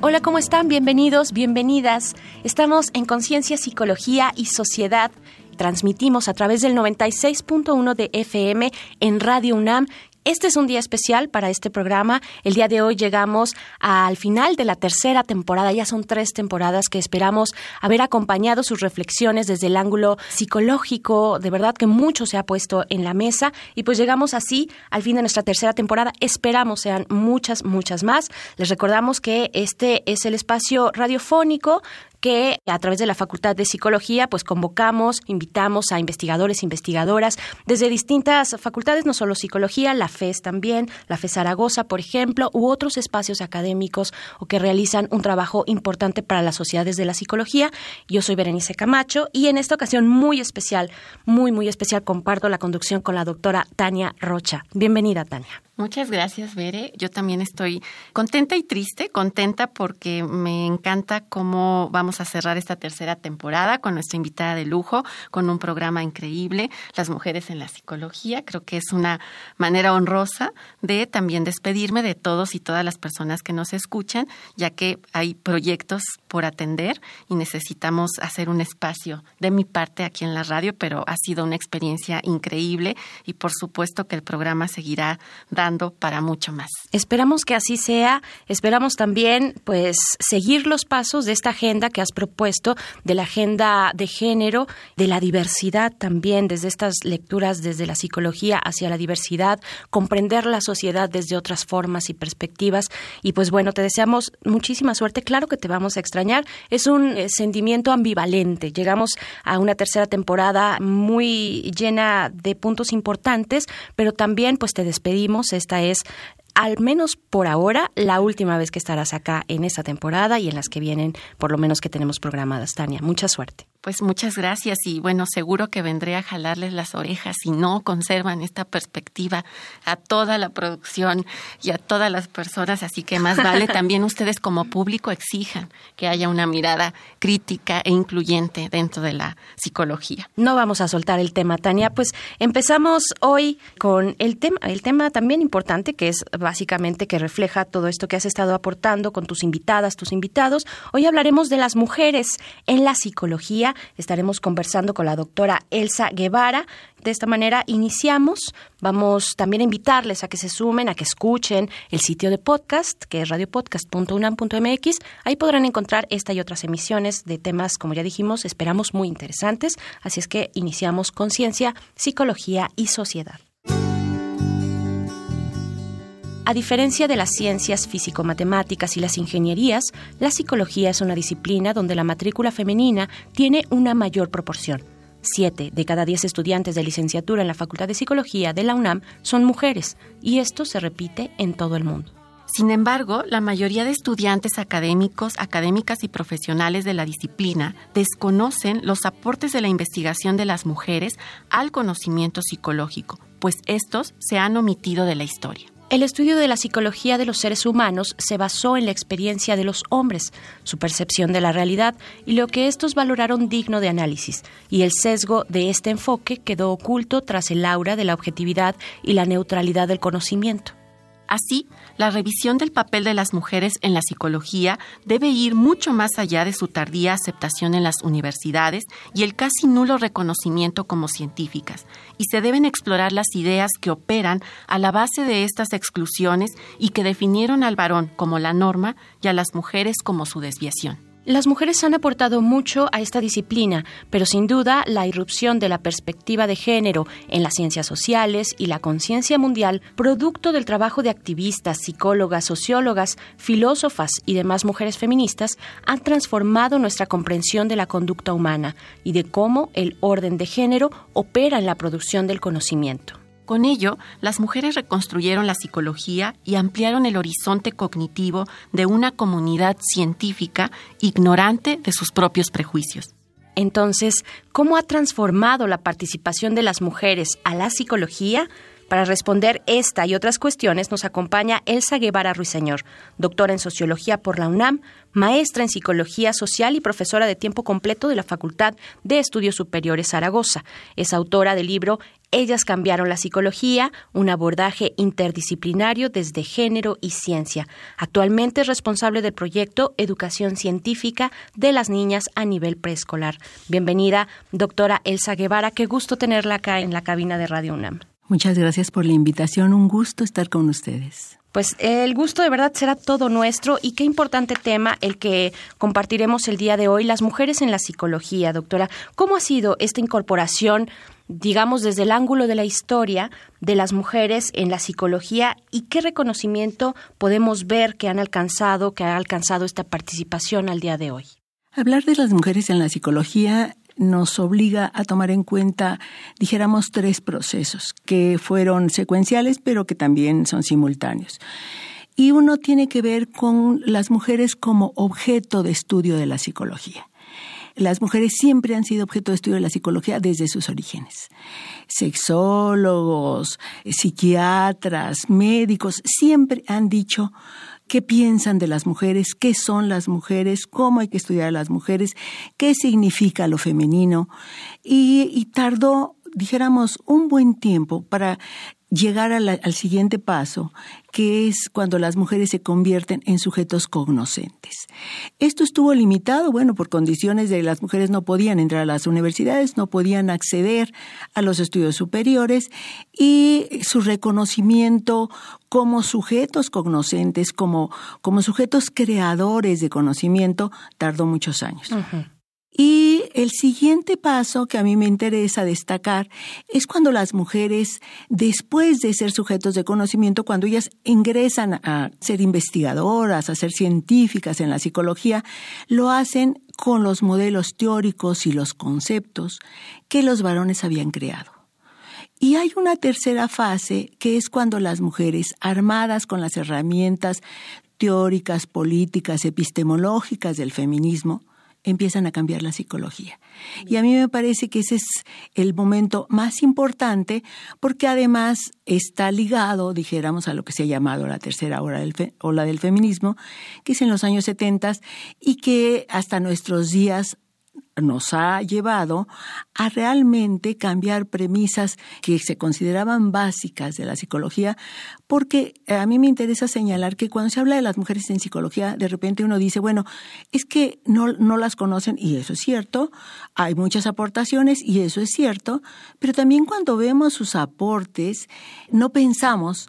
Hola, ¿cómo están? Bienvenidos, bienvenidas. Estamos en Conciencia, Psicología y Sociedad. Transmitimos a través del 96.1 de FM en Radio UNAM este es un día especial para este programa. El día de hoy llegamos al final de la tercera temporada. Ya son tres temporadas que esperamos haber acompañado sus reflexiones desde el ángulo psicológico. De verdad que mucho se ha puesto en la mesa y pues llegamos así al fin de nuestra tercera temporada. Esperamos sean muchas, muchas más. Les recordamos que este es el espacio radiofónico que a través de la Facultad de Psicología pues convocamos, invitamos a investigadores, investigadoras desde distintas facultades, no solo psicología, la FES también, la FES Zaragoza, por ejemplo, u otros espacios académicos o que realizan un trabajo importante para las sociedades de la psicología. Yo soy Berenice Camacho y en esta ocasión muy especial, muy, muy especial, comparto la conducción con la doctora Tania Rocha. Bienvenida, Tania. Muchas gracias, Bere. Yo también estoy contenta y triste. Contenta porque me encanta cómo vamos a cerrar esta tercera temporada con nuestra invitada de lujo, con un programa increíble, Las Mujeres en la Psicología. Creo que es una manera honrosa de también despedirme de todos y todas las personas que nos escuchan, ya que hay proyectos por atender y necesitamos hacer un espacio de mi parte aquí en la radio, pero ha sido una experiencia increíble y por supuesto que el programa seguirá dando para mucho más. Esperamos que así sea. Esperamos también, pues, seguir los pasos de esta agenda que has propuesto, de la agenda de género, de la diversidad también, desde estas lecturas, desde la psicología hacia la diversidad, comprender la sociedad desde otras formas y perspectivas. Y pues bueno, te deseamos muchísima suerte. Claro que te vamos a extrañar. Es un eh, sentimiento ambivalente. Llegamos a una tercera temporada muy llena de puntos importantes, pero también pues te despedimos esta es al menos por ahora, la última vez que estarás acá en esta temporada y en las que vienen, por lo menos que tenemos programadas. Tania, mucha suerte. Pues muchas gracias y bueno, seguro que vendré a jalarles las orejas si no conservan esta perspectiva a toda la producción y a todas las personas, así que más vale también ustedes como público exijan que haya una mirada crítica e incluyente dentro de la psicología. No vamos a soltar el tema, Tania, pues empezamos hoy con el tema, el tema también importante que es básicamente que refleja todo esto que has estado aportando con tus invitadas, tus invitados. Hoy hablaremos de las mujeres en la psicología estaremos conversando con la doctora Elsa Guevara. De esta manera iniciamos. Vamos también a invitarles a que se sumen, a que escuchen el sitio de podcast, que es radiopodcast.unam.mx. Ahí podrán encontrar esta y otras emisiones de temas, como ya dijimos, esperamos muy interesantes. Así es que iniciamos Conciencia, Psicología y Sociedad. A diferencia de las ciencias físico-matemáticas y las ingenierías, la psicología es una disciplina donde la matrícula femenina tiene una mayor proporción. Siete de cada diez estudiantes de licenciatura en la Facultad de Psicología de la UNAM son mujeres, y esto se repite en todo el mundo. Sin embargo, la mayoría de estudiantes académicos, académicas y profesionales de la disciplina desconocen los aportes de la investigación de las mujeres al conocimiento psicológico, pues estos se han omitido de la historia. El estudio de la psicología de los seres humanos se basó en la experiencia de los hombres, su percepción de la realidad y lo que estos valoraron digno de análisis, y el sesgo de este enfoque quedó oculto tras el aura de la objetividad y la neutralidad del conocimiento. Así, la revisión del papel de las mujeres en la psicología debe ir mucho más allá de su tardía aceptación en las universidades y el casi nulo reconocimiento como científicas, y se deben explorar las ideas que operan a la base de estas exclusiones y que definieron al varón como la norma y a las mujeres como su desviación. Las mujeres han aportado mucho a esta disciplina, pero sin duda la irrupción de la perspectiva de género en las ciencias sociales y la conciencia mundial, producto del trabajo de activistas, psicólogas, sociólogas, filósofas y demás mujeres feministas, han transformado nuestra comprensión de la conducta humana y de cómo el orden de género opera en la producción del conocimiento. Con ello, las mujeres reconstruyeron la psicología y ampliaron el horizonte cognitivo de una comunidad científica ignorante de sus propios prejuicios. Entonces, ¿cómo ha transformado la participación de las mujeres a la psicología? Para responder esta y otras cuestiones nos acompaña Elsa Guevara Ruiseñor, doctora en Sociología por la UNAM, maestra en Psicología Social y profesora de tiempo completo de la Facultad de Estudios Superiores Zaragoza. Es autora del libro Ellas cambiaron la psicología, un abordaje interdisciplinario desde género y ciencia. Actualmente es responsable del proyecto Educación Científica de las Niñas a nivel preescolar. Bienvenida, doctora Elsa Guevara. Qué gusto tenerla acá en la cabina de Radio UNAM. Muchas gracias por la invitación. Un gusto estar con ustedes. Pues el gusto de verdad será todo nuestro y qué importante tema el que compartiremos el día de hoy, las mujeres en la psicología, doctora. ¿Cómo ha sido esta incorporación, digamos, desde el ángulo de la historia de las mujeres en la psicología y qué reconocimiento podemos ver que han alcanzado, que ha alcanzado esta participación al día de hoy? Hablar de las mujeres en la psicología nos obliga a tomar en cuenta, dijéramos, tres procesos que fueron secuenciales, pero que también son simultáneos. Y uno tiene que ver con las mujeres como objeto de estudio de la psicología. Las mujeres siempre han sido objeto de estudio de la psicología desde sus orígenes. Sexólogos, psiquiatras, médicos, siempre han dicho qué piensan de las mujeres, qué son las mujeres, cómo hay que estudiar a las mujeres, qué significa lo femenino. Y, tardó, dijéramos, un buen tiempo para llegar al siguiente paso, que es cuando las mujeres se convierten en sujetos cognoscentes. Esto estuvo limitado, bueno, por condiciones de las mujeres no podían entrar a las universidades, no podían acceder a los estudios superiores y su reconocimiento como sujetos cognoscentes, como, como sujetos creadores de conocimiento, tardó muchos años. Y el siguiente paso que a mí me interesa destacar es cuando las mujeres, después de ser sujetos de conocimiento, cuando ellas ingresan a ser investigadoras, a ser científicas en la psicología, lo hacen con los modelos teóricos y los conceptos que los varones habían creado. Y hay una tercera fase que es cuando las mujeres, armadas con las herramientas teóricas, políticas, epistemológicas del feminismo, empiezan a cambiar la psicología. Y a mí me parece que ese es el momento más importante porque además está ligado, dijéramos, a lo que se ha llamado la tercera ola del, ola del feminismo, que es en los años 70 y que hasta nuestros días nos ha llevado a realmente cambiar premisas que se consideraban básicas de la psicología, porque a mí me interesa señalar que cuando se habla de las mujeres en psicología, de repente uno dice, bueno, es que no, no las conocen, y eso es cierto, hay muchas aportaciones, y eso es cierto, pero también cuando vemos sus aportes, no pensamos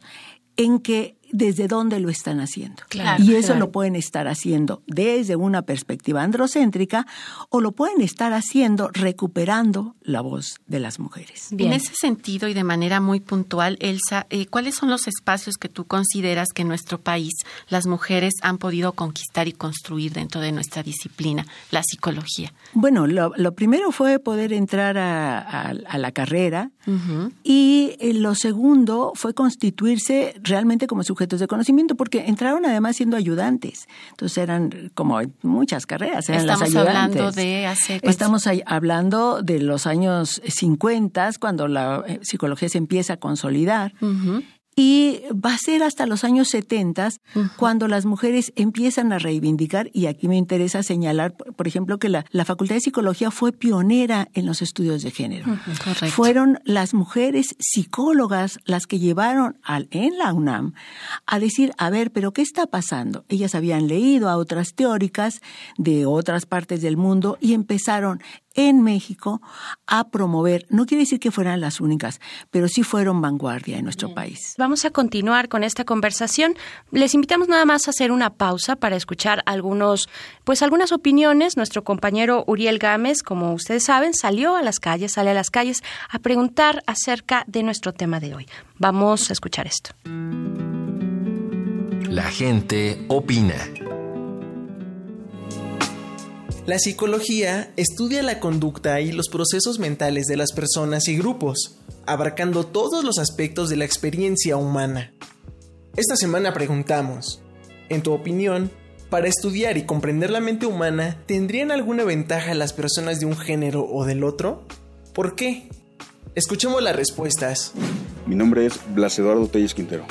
en que desde dónde lo están haciendo. y eso lo pueden estar haciendo desde una perspectiva androcéntrica o lo pueden estar haciendo recuperando la voz de las mujeres. En ese sentido y de manera muy puntual, Elsa, eh, ¿cuáles son los espacios que tú consideras que en nuestro país las mujeres han podido conquistar y construir dentro de nuestra disciplina, la psicología? Bueno, lo, primero fue poder entrar a, la carrera y eh, lo segundo fue constituirse realmente como su sujetos de conocimiento, porque entraron además siendo ayudantes. Entonces eran como muchas carreras, eran Estamos las ayudantes. hablando de hace... Estamos hablando de los años 50, cuando la eh, psicología se empieza a consolidar. Y va a ser hasta los años 70 cuando las mujeres empiezan a reivindicar, y aquí me interesa señalar, por ejemplo, que la, Facultad de Psicología fue pionera en los estudios de género. Fueron las mujeres psicólogas las que llevaron al, en la UNAM a decir, a ver, pero ¿qué está pasando? Ellas habían leído a otras teóricas de otras partes del mundo y empezaron en México a promover, no quiere decir que fueran las únicas, pero sí fueron vanguardia en nuestro país. Vamos a continuar con esta conversación. Les invitamos nada más a hacer una pausa para escuchar algunos, pues algunas opiniones. Nuestro compañero Uriel Gámez, como ustedes saben, salió a las calles, sale a las calles a preguntar acerca de nuestro tema de hoy. Vamos a escuchar esto. La gente opina. La psicología estudia la conducta y los procesos mentales de las personas y grupos. abarcando todos los aspectos de la experiencia humana. Esta semana preguntamos, en tu opinión, para estudiar y comprender la mente humana, ¿tendrían alguna ventaja las personas de un género o del otro? ¿Por qué? Escuchemos las respuestas. Mi nombre es Blas Eduardo Telles Quintero.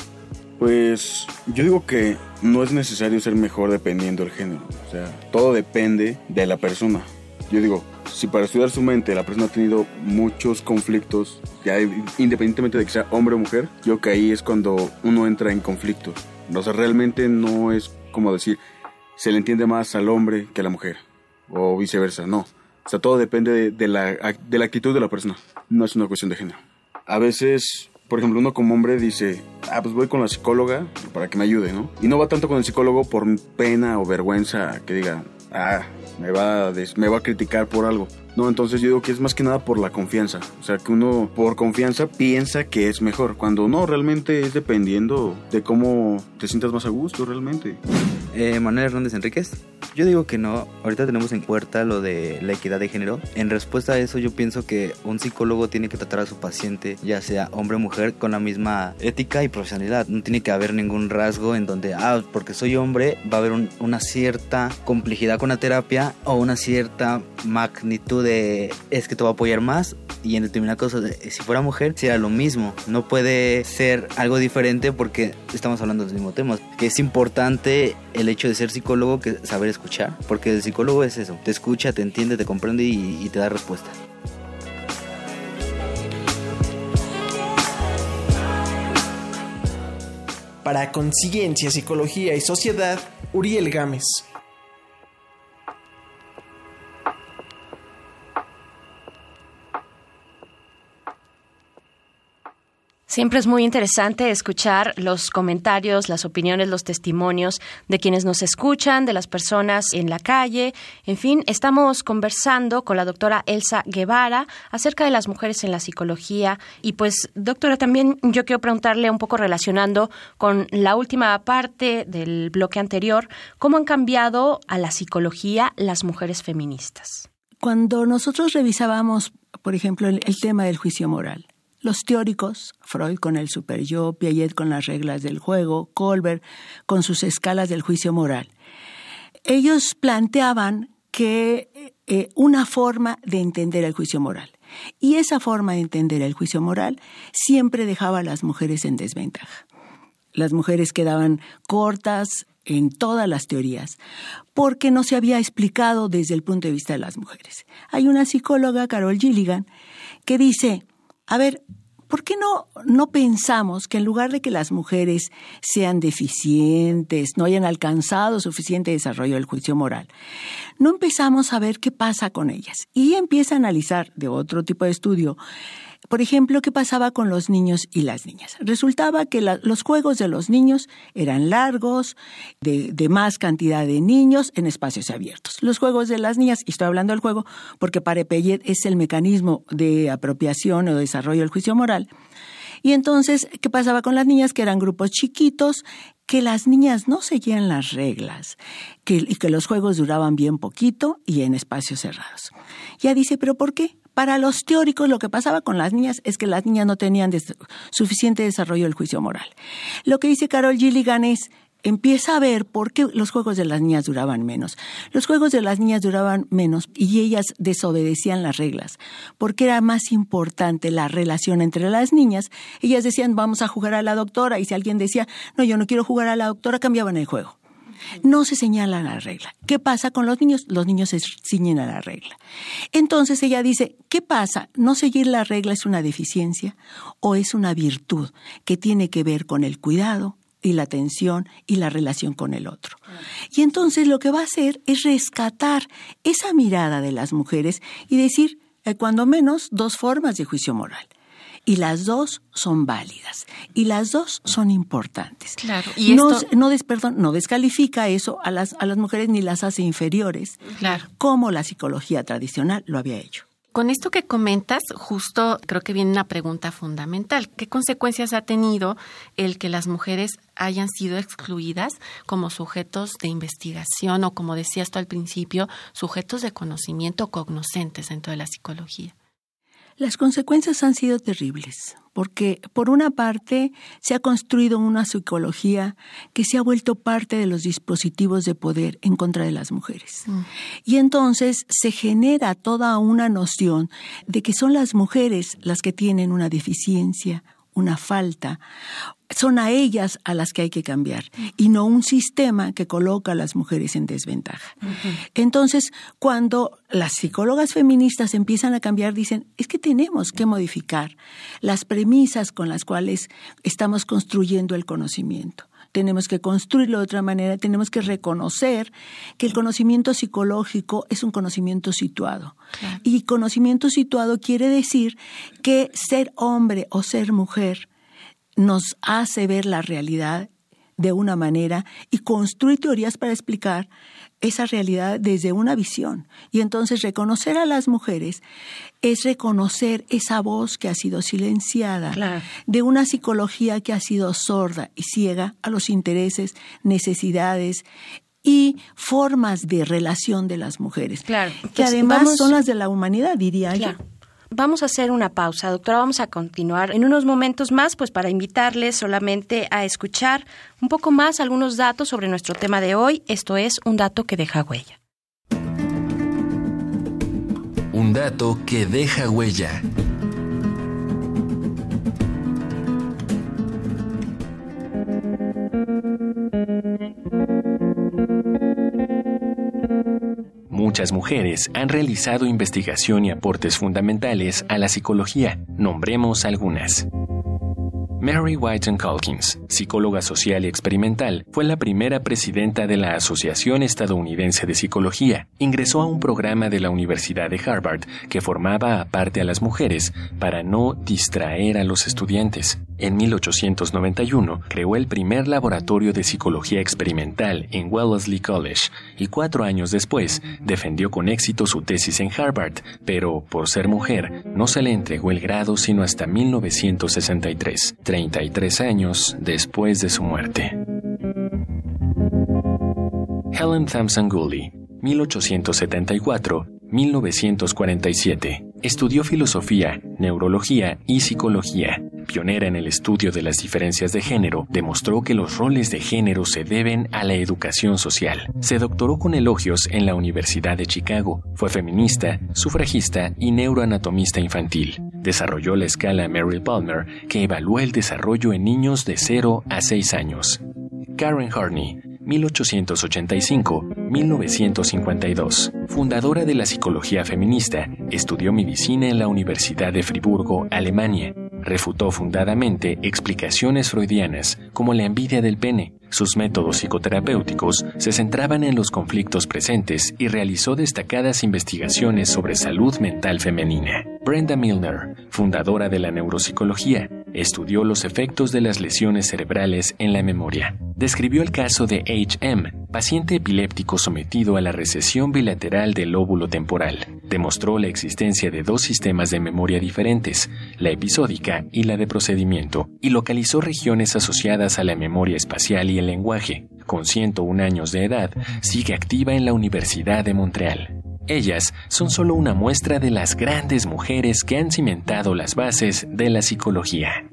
Pues yo digo que no es necesario ser mejor dependiendo del género. O sea, todo depende de la persona. Yo digo, si para estudiar su mente la persona ha tenido muchos conflictos, ya independientemente de que sea hombre o mujer, yo que ahí es cuando uno entra en conflicto. O sea, realmente no es como decir, se le entiende más al hombre que a la mujer, o viceversa, no. O sea, todo depende de, la, de la actitud de la persona, no es una cuestión de género. A veces, por ejemplo, uno como hombre dice, ah, pues voy con la psicóloga para que me ayude, ¿no? Y no va tanto con el psicólogo por pena o vergüenza que diga, ah, me va, a me va a criticar por algo. No, entonces yo digo que es más que nada por la confianza. O sea, que uno por confianza piensa que es mejor, cuando no, realmente es dependiendo de cómo te sientas más a gusto, realmente. Eh, Manuel Hernández Enríquez. Yo digo que no, ahorita tenemos en puerta lo de la equidad de género. En respuesta a eso yo pienso que un psicólogo tiene que tratar a su paciente, ya sea hombre o mujer, con la misma ética y profesionalidad. No tiene que haber ningún rasgo en donde, ah, porque soy hombre, va a haber una cierta complejidad con la terapia o una cierta magnitud de es que te va a apoyar más y en determinadas cosas, si fuera mujer, sería lo mismo. No puede ser algo diferente porque estamos hablando del mismo tema. Que es importante el hecho de ser psicólogo que saber escuchar, porque el psicólogo es eso, te escucha, te entiende, te comprende y, y te da respuesta. Para Conciencia, Psicología y Sociedad, Uriel Gámez. Siempre es muy interesante escuchar los comentarios, las opiniones, los testimonios de quienes nos escuchan, de las personas en la calle. En fin, estamos conversando con la doctora Elsa Guevara acerca de las mujeres en la psicología. Y pues, doctora, también yo quiero preguntarle un poco relacionando con la última parte del bloque anterior, ¿cómo han cambiado a la psicología las mujeres feministas? Cuando nosotros revisábamos, por ejemplo, el, el tema del juicio moral, los teóricos, Freud con el superyo, Piaget con las reglas del juego, Colbert con sus escalas del juicio moral, ellos planteaban que eh, una forma de entender el juicio moral. Y esa forma de entender el juicio moral siempre dejaba a las mujeres en desventaja. Las mujeres quedaban cortas en todas las teorías, porque no se había explicado desde el punto de vista de las mujeres. Hay una psicóloga, Carol Gilligan, que dice, a ver, ¿por qué no, no pensamos que en lugar de que las mujeres sean deficientes, no hayan alcanzado suficiente desarrollo del juicio moral, no empezamos a ver qué pasa con ellas? Y empieza a analizar de otro tipo de estudio por ejemplo, ¿qué pasaba con los niños y las niñas? Resultaba que los juegos de los niños eran largos, de, más cantidad de niños en espacios abiertos. Los juegos de las niñas, y estoy hablando del juego porque para es el mecanismo de apropiación o desarrollo del juicio moral. Y entonces, ¿qué pasaba con las niñas? Que eran grupos chiquitos, que las niñas no seguían las reglas y que los juegos duraban bien poquito y en espacios cerrados. Ya dice, ¿pero por qué? Para los teóricos lo que pasaba con las niñas es que las niñas no tenían suficiente desarrollo del juicio moral. Lo que dice Carol Gilligan es, empieza a ver por qué los juegos de las niñas duraban menos. Los juegos de las niñas duraban menos y ellas desobedecían las reglas, porque era más importante la relación entre las niñas. Ellas decían, vamos a jugar a la doctora, y si alguien decía, no, yo no quiero jugar a la doctora, cambiaban el juego. No se señala la regla. ¿Qué pasa con los niños? Los niños se ciñen a la regla. Entonces ella dice, ¿qué pasa? ¿No seguir la regla es una deficiencia o es una virtud que tiene que ver con el cuidado, y la atención y la relación con el otro. Y entonces lo que va a hacer es rescatar esa mirada de las mujeres y decir, eh, cuando menos, dos formas de juicio moral y las dos son válidas y las dos son importantes. Claro. Y no, no, perdón, no descalifica eso a las, a las mujeres ni las hace inferiores, claro. como la psicología tradicional lo había hecho. Con esto que comentas, justo creo que viene una pregunta fundamental. ¿Qué consecuencias ha tenido el que las mujeres hayan sido excluidas como sujetos de investigación o, como decías tú al principio, sujetos de conocimiento cognoscentes dentro de la psicología? Las consecuencias han sido terribles, porque por una parte se ha construido una psicología que se ha vuelto parte de los dispositivos de poder en contra de las mujeres. Mm. Y entonces se genera toda una noción de que son las mujeres las que tienen una deficiencia, una falta, son a ellas a las que hay que cambiar y no un sistema que coloca a las mujeres en desventaja. Entonces, cuando las psicólogas feministas empiezan a cambiar, dicen, es que tenemos que modificar las premisas con las cuales estamos construyendo el conocimiento tenemos que construirlo de otra manera, tenemos que reconocer que el conocimiento psicológico es un conocimiento situado. Y conocimiento situado quiere decir que ser hombre o ser mujer nos hace ver la realidad de una manera y construir teorías para explicar esa realidad desde una visión. Y entonces reconocer a las mujeres es reconocer esa voz que ha sido silenciada, de una psicología que ha sido sorda y ciega a los intereses, necesidades y formas de relación de las mujeres, claro. que además son las de la humanidad, diría yo. Vamos a hacer una pausa, doctora. Vamos a continuar en unos momentos más, pues para invitarles solamente a escuchar un poco más algunos datos sobre nuestro tema de hoy. Esto es un dato que deja huella. Un dato que deja huella. Muchas mujeres han realizado investigación y aportes fundamentales a la psicología. Nombremos algunas. Mary White Calkins, psicóloga social y experimental, fue la primera presidenta de la Asociación Estadounidense de Psicología. Ingresó a un programa de la Universidad de Harvard que formaba aparte a las mujeres para no distraer a los estudiantes. En 1891 creó el primer laboratorio de psicología experimental en Wellesley College y cuatro años después defendió con éxito su tesis en Harvard, pero por ser mujer no se le entregó el grado sino hasta 1963. 33 años después de su muerte. Helen Thompson Gooley, 1874-1947. Estudió filosofía, neurología y psicología. Pionera en el estudio de las diferencias de género, demostró que los roles de género se deben a la educación social. Se doctoró con elogios en la Universidad de Chicago. Fue feminista, sufragista y neuroanatomista infantil. Desarrolló la escala Merrill Palmer, que evalúa el desarrollo en niños de 0 a 6 años. Karen Harney, 1885-1952. Fundadora de la psicología feminista, estudió medicina en la Universidad de Friburgo, Alemania. Refutó fundadamente explicaciones freudianas como la envidia del pene. Sus métodos psicoterapéuticos se centraban en los conflictos presentes y realizó destacadas investigaciones sobre salud mental femenina. Brenda Milner, fundadora de la neuropsicología, estudió los efectos de las lesiones cerebrales en la memoria. Describió el caso de H.M., paciente epiléptico sometido a la recesión bilateral del lóbulo temporal. Demostró la existencia de dos sistemas de memoria diferentes, la episódica y la de procedimiento, y localizó regiones asociadas a la memoria espacial y el lenguaje. Con 101 años de edad, sigue activa en la Universidad de Montreal. Ellas son solo una muestra de las grandes mujeres que han cimentado las bases de la psicología.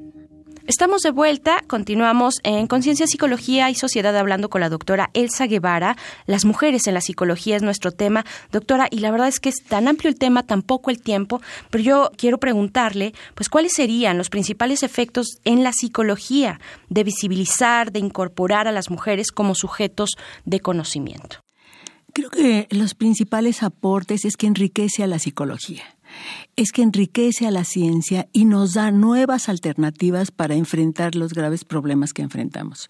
Estamos de vuelta, continuamos en Conciencia, Psicología y Sociedad hablando con la doctora Elsa Guevara. Las mujeres en la psicología es nuestro tema. Doctora, y la verdad es que es tan amplio el tema, tan poco el tiempo, pero yo quiero preguntarle, pues, ¿cuáles serían los principales efectos en la psicología de visibilizar, de incorporar a las mujeres como sujetos de conocimiento? Creo que los principales aportes es que enriquece a la psicología es que enriquece a la ciencia y nos da nuevas alternativas para enfrentar los graves problemas que enfrentamos.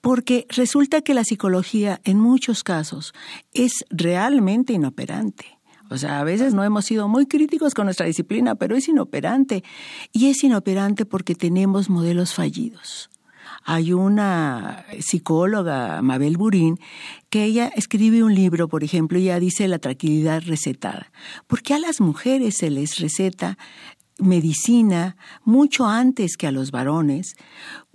Porque resulta que la psicología en muchos casos es realmente inoperante. O sea, a veces no hemos sido muy críticos con nuestra disciplina, pero es inoperante. Y es inoperante porque tenemos modelos fallidos. Hay una psicóloga, Mabel Burín, que ella escribe un libro, por ejemplo, y ella dice la tranquilidad recetada. ¿Por qué a las mujeres se les receta medicina mucho antes que a los varones,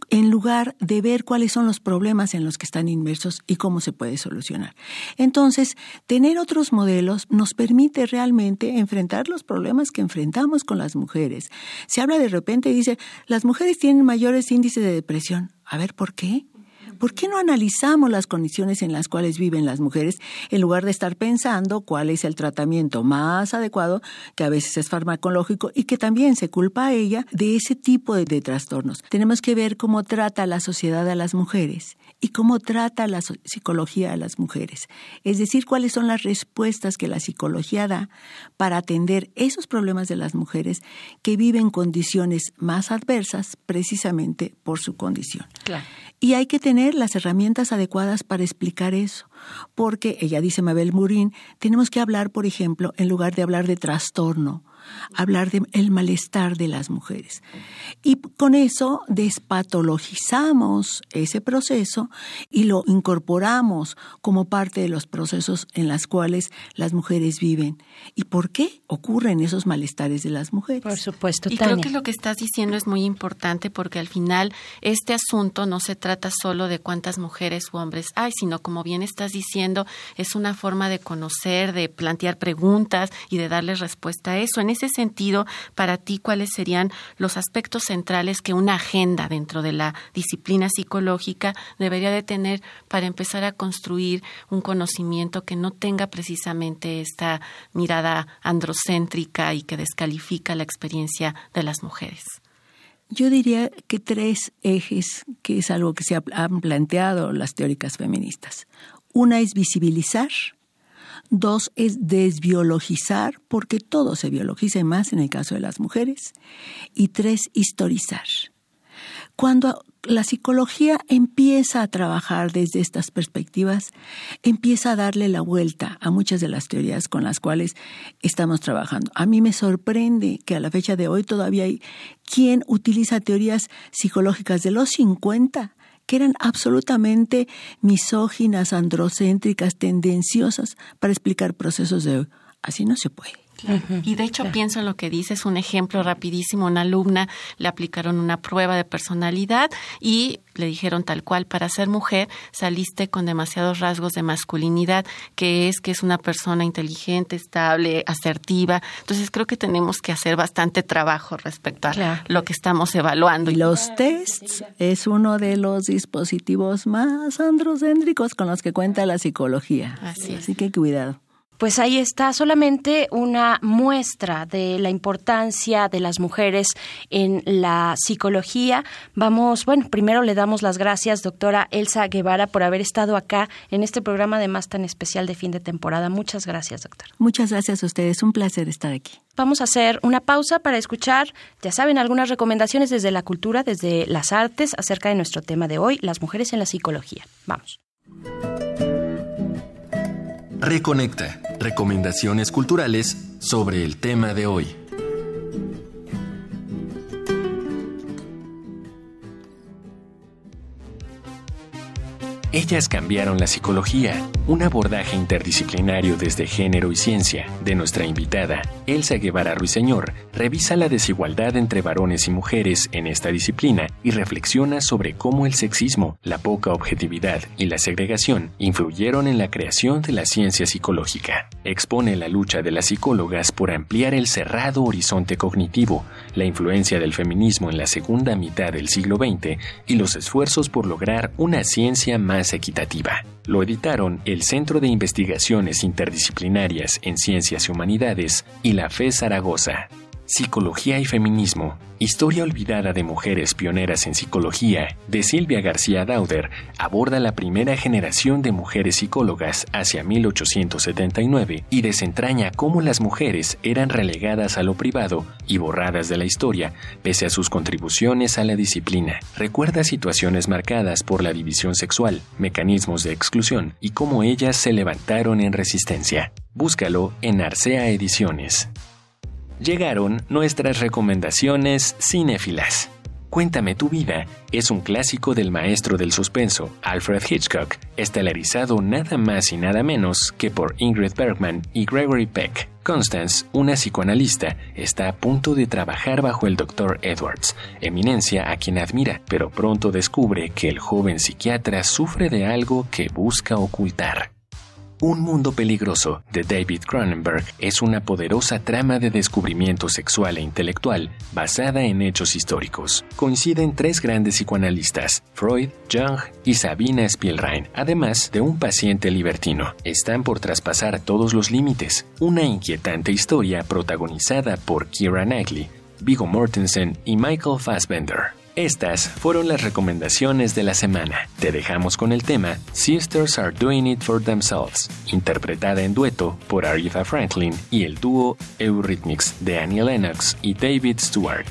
en lugar de ver cuáles son los problemas en los que están inmersos y cómo se puede solucionar. Entonces, tener otros modelos nos permite realmente enfrentar los problemas que enfrentamos con las mujeres. Se habla de repente y dice, las mujeres tienen mayores índices de depresión. A ver, ¿por qué? ¿Por qué no analizamos las condiciones en las cuales viven las mujeres en lugar de estar pensando cuál es el tratamiento más adecuado, que a veces es farmacológico y que también se culpa a ella de ese tipo de, trastornos? Tenemos que ver cómo trata la sociedad a las mujeres y cómo trata la psicología a las mujeres. Es decir, cuáles son las respuestas que la psicología da para atender esos problemas de las mujeres que viven condiciones más adversas precisamente por su condición. Y hay que tener las herramientas adecuadas para explicar eso, porque ella dice Mabel Murín, tenemos que hablar, por ejemplo, en lugar de hablar de trastorno, hablar del el malestar de las mujeres. Y con eso despatologizamos ese proceso y lo incorporamos como parte de los procesos en los cuales las mujeres viven. ¿Y por qué ocurren esos malestares de las mujeres? Por supuesto. Y creo que lo que estás diciendo es muy importante porque al final este asunto no se trata solo de cuántas mujeres u hombres hay, sino como bien estás diciendo, es una forma de conocer, de plantear preguntas y de darles respuesta a eso. En ese sentido, para ti, ¿cuáles serían los aspectos centrales que una agenda dentro de la disciplina psicológica debería de tener para empezar a construir un conocimiento que no tenga precisamente esta mirada androcéntrica y que descalifica la experiencia de las mujeres? Yo diría que tres ejes, que es algo que se han planteado las teóricas feministas. Una es visibilizar, Dos es desbiologizar, porque todo se biologiza más en el caso de las mujeres. Y tres, historizar. Cuando la psicología empieza a trabajar desde estas perspectivas, empieza a darle la vuelta a muchas de las teorías con las cuales estamos trabajando. A mí me sorprende que a la fecha de hoy todavía hay quien utiliza teorías psicológicas de los 50 que eran absolutamente misóginas, androcéntricas, tendenciosas para explicar procesos de. Así no se puede. Y de hecho pienso en lo que dices, un ejemplo rapidísimo, una alumna le aplicaron una prueba de personalidad y le dijeron tal cual, para ser mujer saliste con demasiados rasgos de masculinidad, que es que es una persona inteligente, estable, asertiva. Entonces creo que tenemos que hacer bastante trabajo respecto a lo que estamos evaluando. Y los tests es uno de los dispositivos más androcéntricos con los que cuenta la psicología. Así, Así que cuidado. Pues ahí está solamente una muestra de la importancia de las mujeres en la psicología. Vamos, bueno, primero le damos las gracias, doctora Elsa Guevara, por haber estado acá en este programa además tan especial de fin de temporada. Muchas gracias, doctora. Muchas gracias a ustedes, un placer estar aquí. Vamos a hacer una pausa para escuchar, ya saben, algunas recomendaciones desde la cultura, desde las artes, acerca de nuestro tema de hoy, las mujeres en la psicología. Vamos. Reconecta. Recomendaciones culturales sobre el tema de hoy. Ellas cambiaron la psicología, un abordaje interdisciplinario desde género y ciencia de nuestra invitada, Elsa Guevara Ruiseñor, revisa la desigualdad entre varones y mujeres en esta disciplina y reflexiona sobre cómo el sexismo, la poca objetividad y la segregación influyeron en la creación de la ciencia psicológica. Expone la lucha de las psicólogas por ampliar el cerrado horizonte cognitivo, la influencia del feminismo en la segunda mitad del siglo XX y los esfuerzos por lograr una ciencia más equitativa. Lo editaron el Centro de Investigaciones Interdisciplinarias en Ciencias y Humanidades y la FE Zaragoza. Psicología y Feminismo, Historia olvidada de mujeres pioneras en psicología, de Silvia García Dauder, aborda la primera generación de mujeres psicólogas hacia 1879 y desentraña cómo las mujeres eran relegadas a lo privado y borradas de la historia, pese a sus contribuciones a la disciplina. Recuerda situaciones marcadas por la división sexual, mecanismos de exclusión y cómo ellas se levantaron en resistencia. Búscalo en Arcea Ediciones llegaron nuestras recomendaciones cinéfilas. Cuéntame tu vida es un clásico del maestro del suspenso, Alfred Hitchcock, estelarizado nada más y nada menos que por Ingrid Bergman y Gregory Peck. Constance, una psicoanalista, está a punto de trabajar bajo el Dr. Edwards, eminencia a quien admira, pero pronto descubre que el joven psiquiatra sufre de algo que busca ocultar. Un mundo peligroso de David Cronenberg es una poderosa trama de descubrimiento sexual e intelectual basada en hechos históricos. Coinciden tres grandes psicoanalistas, Freud, Jung y Sabina Spielrein, además de un paciente libertino. Están por traspasar todos los límites. Una inquietante historia protagonizada por Kira Knightley, Viggo Mortensen y Michael Fassbender. Estas fueron las recomendaciones de la semana. Te dejamos con el tema Sisters Are Doing It For Themselves, interpretada en dueto por Aretha Franklin y el dúo Eurythmics de Annie Lennox y David Stewart.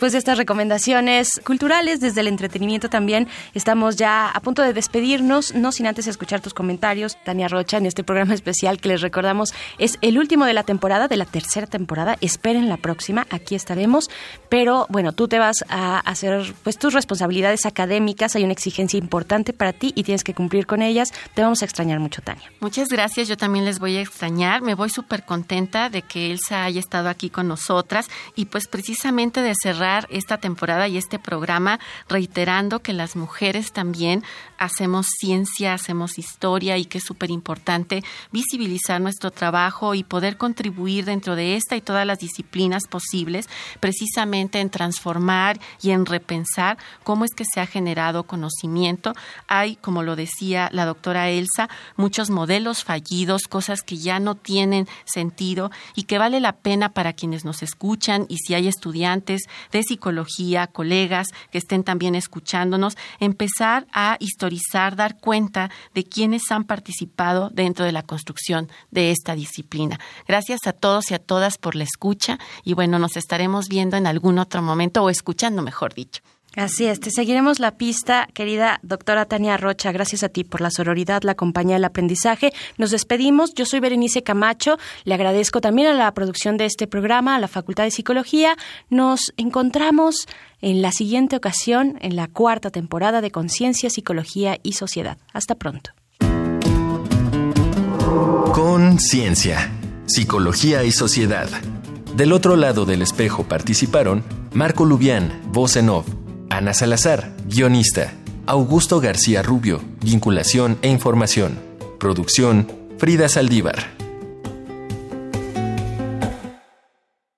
Después de estas recomendaciones culturales, desde el entretenimiento también, estamos ya a punto de despedirnos, no sin antes escuchar tus comentarios, Tania Rocha, en este programa especial que les recordamos es el último de la temporada, de la tercera temporada. Esperen la próxima, aquí estaremos. Pero bueno, tú te vas a hacer pues tus responsabilidades académicas, hay una exigencia importante para ti y tienes que cumplir con ellas. Te vamos a extrañar mucho, Tania. Muchas gracias, yo también les voy a extrañar. Me voy súper contenta de que Elsa haya estado aquí con nosotras y pues precisamente de cerrar esta temporada y este programa reiterando que las mujeres también hacemos ciencia, hacemos historia y que es súper importante visibilizar nuestro trabajo y poder contribuir dentro de esta y todas las disciplinas posibles precisamente en transformar y en repensar cómo es que se ha generado conocimiento. Hay, como lo decía la doctora Elsa, muchos modelos fallidos, cosas que ya no tienen sentido y que vale la pena para quienes nos escuchan y si hay estudiantes de psicología, colegas que estén también escuchándonos, empezar a historizar, dar cuenta de quienes han participado dentro de la construcción de esta disciplina. Gracias a todos y a todas por la escucha y bueno, nos estaremos viendo en algún otro momento o escuchando, mejor dicho. Así es, te seguiremos la pista, querida doctora Tania Rocha. Gracias a ti por la sororidad, la compañía, el aprendizaje. Nos despedimos. Yo soy Berenice Camacho. Le agradezco también a la producción de este programa, a la Facultad de Psicología. Nos encontramos en la siguiente ocasión, en la cuarta temporada de Conciencia, Psicología y Sociedad. Hasta pronto. Conciencia, Psicología y Sociedad. Del otro lado del espejo participaron Marco Lubián, voz en off, Ana Salazar, guionista. Augusto García Rubio, vinculación e información. Producción, Frida Saldívar.